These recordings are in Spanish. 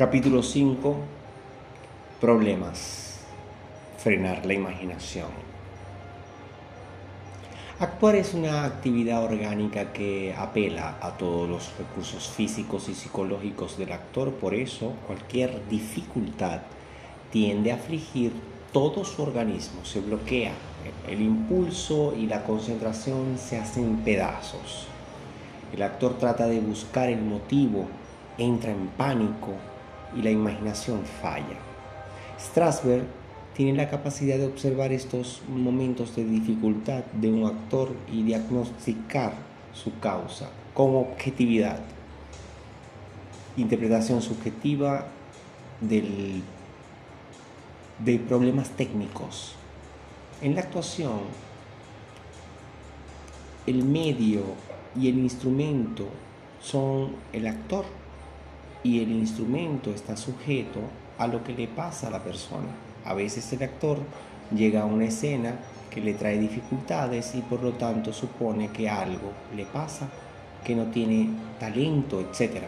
Capítulo 5. Problemas. Frenar la imaginación. Actuar es una actividad orgánica que apela a todos los recursos físicos y psicológicos del actor, por eso cualquier dificultad tiende a afligir todo su organismo, se bloquea, el impulso y la concentración se hacen pedazos. El actor trata de buscar el motivo, entra en pánico y la imaginación falla. Strasberg tiene la capacidad de observar estos momentos de dificultad de un actor y diagnosticar su causa con objetividad. Interpretación subjetiva de problemas técnicos. En la actuación, el medio y el instrumento son el actor y el instrumento está sujeto a lo que le pasa a la persona. A veces el actor llega a una escena que le trae dificultades y por lo tanto supone que algo le pasa, que no tiene talento, etc.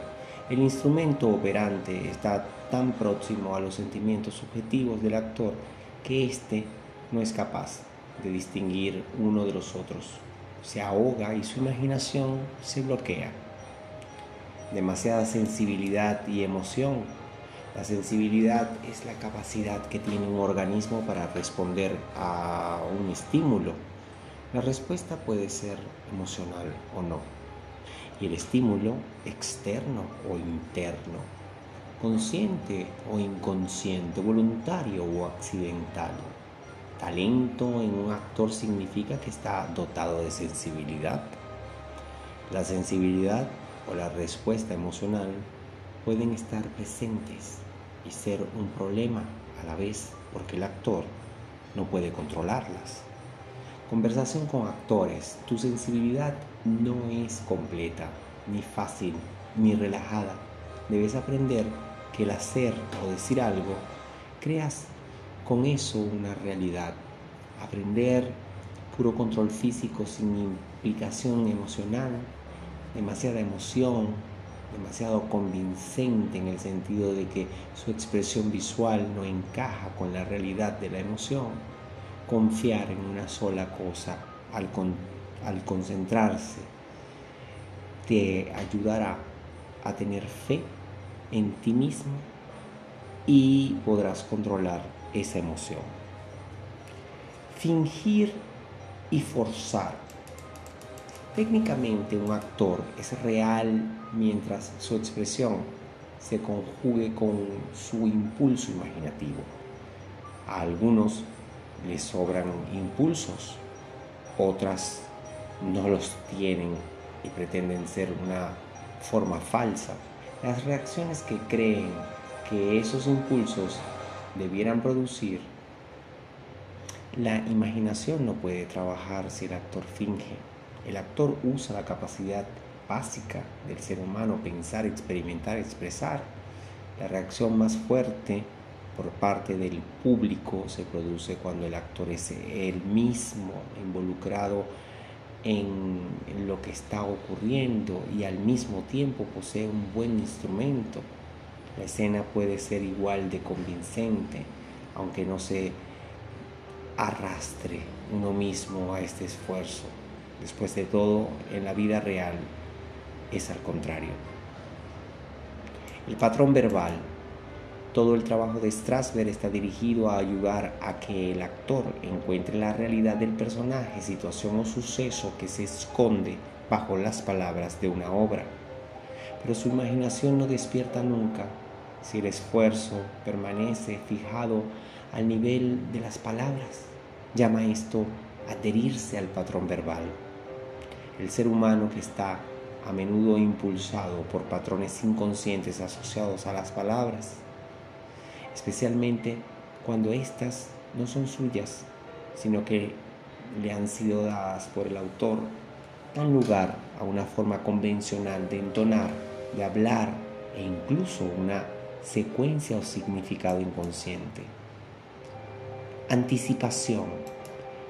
El instrumento operante está tan próximo a los sentimientos subjetivos del actor que éste no es capaz de distinguir uno de los otros se ahoga y su imaginación se bloquea. Demasiada sensibilidad y emoción. La sensibilidad es la capacidad que tiene un organismo para responder a un estímulo. La respuesta puede ser emocional o no. Y el estímulo externo o interno, consciente o inconsciente, voluntario o accidental. Talento en un actor significa que está dotado de sensibilidad. La sensibilidad o la respuesta emocional pueden estar presentes y ser un problema a la vez porque el actor no puede controlarlas. Conversación con actores. Tu sensibilidad no es completa, ni fácil, ni relajada. Debes aprender que el hacer o decir algo creas con eso una realidad. Aprender puro control físico sin implicación emocional, demasiada emoción, demasiado convincente en el sentido de que su expresión visual no encaja con la realidad de la emoción. Confiar en una sola cosa al, al concentrarse te ayudará a tener fe en ti mismo y podrás controlar esa emoción. Fingir y forzar. Técnicamente un actor es real mientras su expresión se conjugue con su impulso imaginativo. A algunos les sobran impulsos, otras no los tienen y pretenden ser una forma falsa. Las reacciones que creen que esos impulsos debieran producir, la imaginación no puede trabajar si el actor finge. El actor usa la capacidad básica del ser humano, pensar, experimentar, expresar. La reacción más fuerte por parte del público se produce cuando el actor es él mismo involucrado en lo que está ocurriendo y al mismo tiempo posee un buen instrumento la escena puede ser igual de convincente, aunque no se arrastre uno mismo a este esfuerzo. Después de todo, en la vida real es al contrario. El patrón verbal. Todo el trabajo de Strasberg está dirigido a ayudar a que el actor encuentre la realidad del personaje, situación o suceso que se esconde bajo las palabras de una obra. Pero su imaginación no despierta nunca si el esfuerzo permanece fijado al nivel de las palabras. Llama esto adherirse al patrón verbal. El ser humano que está a menudo impulsado por patrones inconscientes asociados a las palabras, especialmente cuando éstas no son suyas, sino que le han sido dadas por el autor, dan lugar a una forma convencional de entonar, de hablar e incluso una secuencia o significado inconsciente. Anticipación.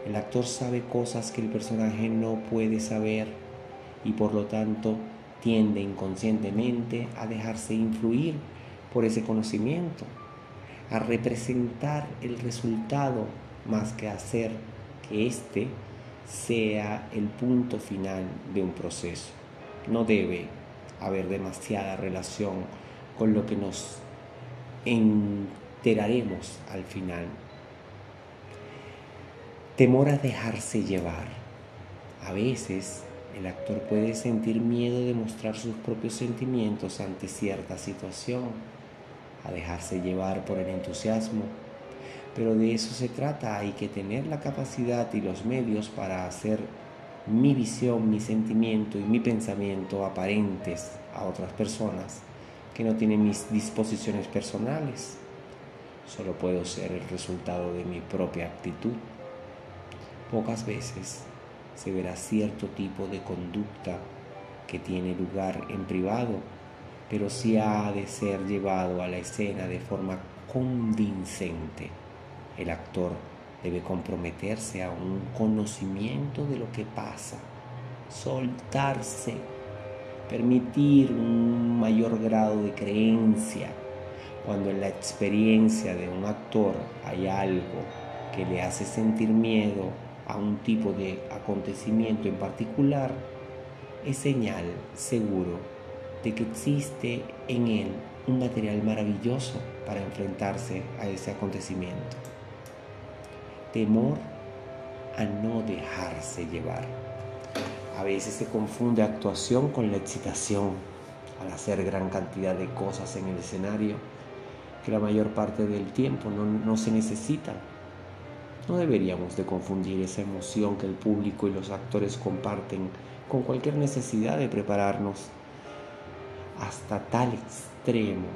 El actor sabe cosas que el personaje no puede saber y por lo tanto tiende inconscientemente a dejarse influir por ese conocimiento, a representar el resultado más que hacer que éste sea el punto final de un proceso. No debe haber demasiada relación con lo que nos enteraremos al final. Temor a dejarse llevar. A veces el actor puede sentir miedo de mostrar sus propios sentimientos ante cierta situación, a dejarse llevar por el entusiasmo, pero de eso se trata, hay que tener la capacidad y los medios para hacer mi visión, mi sentimiento y mi pensamiento aparentes a otras personas que no tienen mis disposiciones personales. Solo puedo ser el resultado de mi propia actitud. Pocas veces se verá cierto tipo de conducta que tiene lugar en privado, pero sí ha de ser llevado a la escena de forma convincente. El actor debe comprometerse a un conocimiento de lo que pasa, soltarse, permitir un mayor grado de creencia. Cuando en la experiencia de un actor hay algo que le hace sentir miedo a un tipo de acontecimiento en particular, es señal seguro de que existe en él un material maravilloso para enfrentarse a ese acontecimiento. Temor a no dejarse llevar. A veces se confunde actuación con la excitación al hacer gran cantidad de cosas en el escenario que la mayor parte del tiempo no, no se necesitan no deberíamos de confundir esa emoción que el público y los actores comparten con cualquier necesidad de prepararnos hasta tal extremo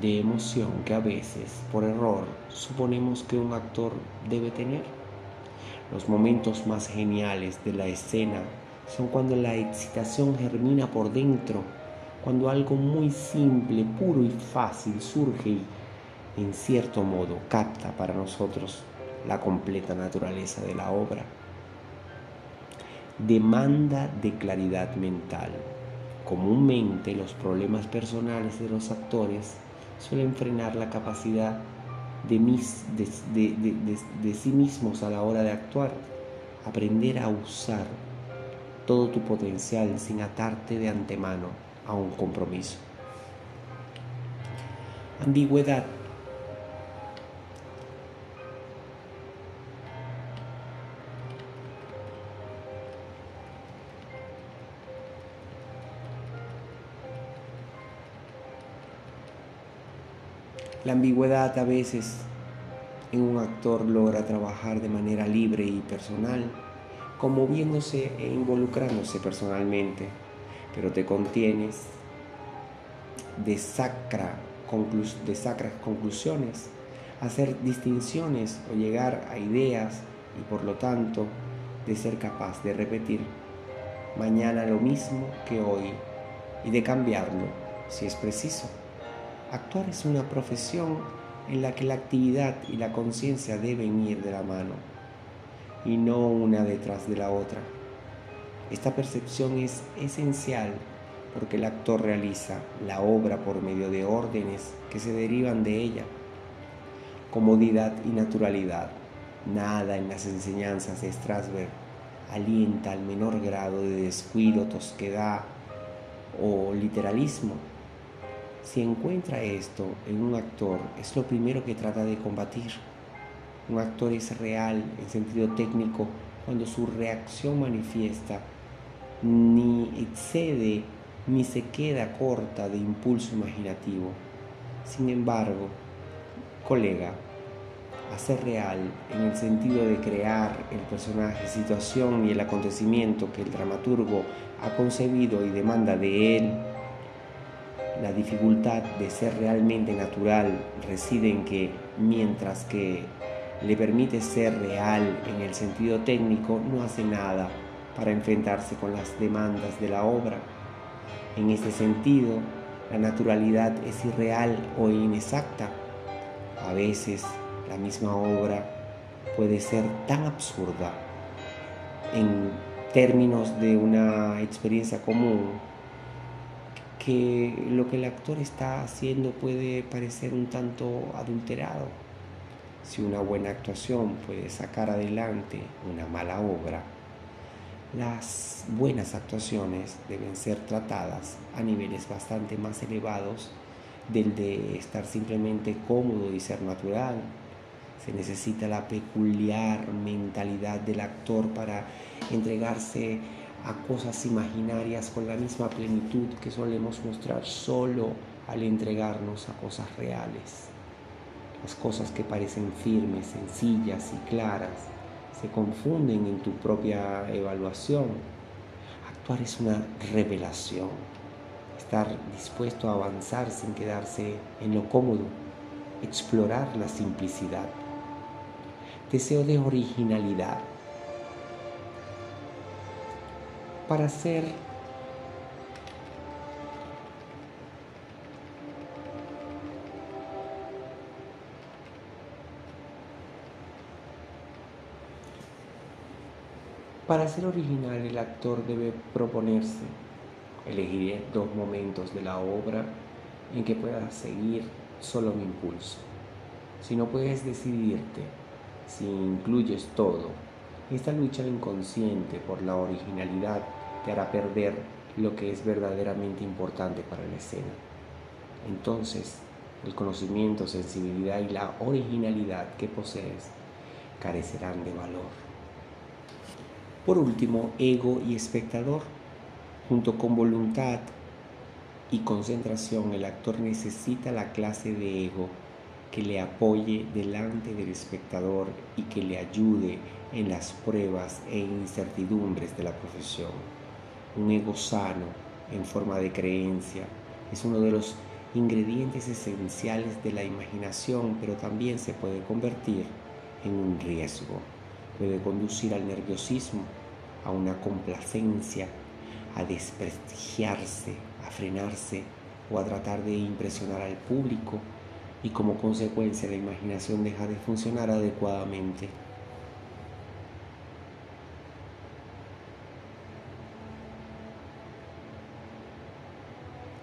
de emoción que a veces, por error, suponemos que un actor debe tener. Los momentos más geniales de la escena son cuando la excitación germina por dentro, cuando algo muy simple, puro y fácil surge y, en cierto modo, capta para nosotros la completa naturaleza de la obra. Demanda de claridad mental. Comúnmente los problemas personales de los actores suelen frenar la capacidad de, de, sí mismos a la hora de actuar. Aprender a usar todo tu potencial sin atarte de antemano a un compromiso. Ambigüedad La ambigüedad a veces en un actor logra trabajar de manera libre y personal, conmoviéndose e involucrándose personalmente, pero te contienes de, sacra, de sacras conclusiones, hacer distinciones o llegar a ideas y por lo tanto de ser capaz de repetir mañana lo mismo que hoy y de cambiarlo si es preciso. Actuar es una profesión en la que la actividad y la conciencia deben ir de la mano y no una detrás de la otra. Esta percepción es esencial porque el actor realiza la obra por medio de órdenes que se derivan de ella. Comodidad y naturalidad. Nada en las enseñanzas de Strasberg alienta al menor grado de descuido, tosquedad o literalismo si encuentra esto en un actor, es lo primero que trata de combatir. Un actor es real en sentido técnico cuando su reacción manifiesta ni excede ni se queda corta de impulso imaginativo. Sin embargo, colega, hacer real en el sentido de crear el personaje, situación y el acontecimiento que el dramaturgo ha concebido y demanda de él la dificultad de ser realmente natural reside en que mientras que le permite ser real en el sentido técnico, no hace nada para enfrentarse con las demandas de la obra. En este sentido, la naturalidad es irreal o inexacta. A veces la misma obra puede ser tan absurda en términos de una experiencia común que lo que el actor está haciendo puede parecer un tanto adulterado. Si una buena actuación puede sacar adelante una mala obra, las buenas actuaciones deben ser tratadas a niveles bastante más elevados del de estar simplemente cómodo y ser natural. Se necesita la peculiar mentalidad del actor para entregarse a cosas imaginarias con la misma plenitud que solemos mostrar solo al entregarnos a cosas reales. Las cosas que parecen firmes, sencillas y claras se confunden en tu propia evaluación. Actuar es una revelación. Estar dispuesto a avanzar sin quedarse en lo cómodo. Explorar la simplicidad. Deseo de originalidad para ser Para ser original el actor debe proponerse, elegir dos momentos de la obra en que puedas seguir solo un impulso. Si no puedes decidirte, si incluyes todo, esta lucha inconsciente por la originalidad te hará perder lo que es verdaderamente importante para la escena. Entonces, el conocimiento, sensibilidad y la originalidad que posees carecerán de valor. Por último, ego y espectador. Junto con voluntad y concentración, el actor necesita la clase de ego que le apoye delante del espectador y que le ayude en las pruebas e incertidumbres de la profesión. Un ego sano en forma de creencia es uno de los ingredientes esenciales de la imaginación, pero también se puede convertir en un riesgo. Puede conducir al nerviosismo, a una complacencia, a desprestigiarse, a frenarse o a tratar de impresionar al público y como consecuencia la imaginación deja de funcionar adecuadamente.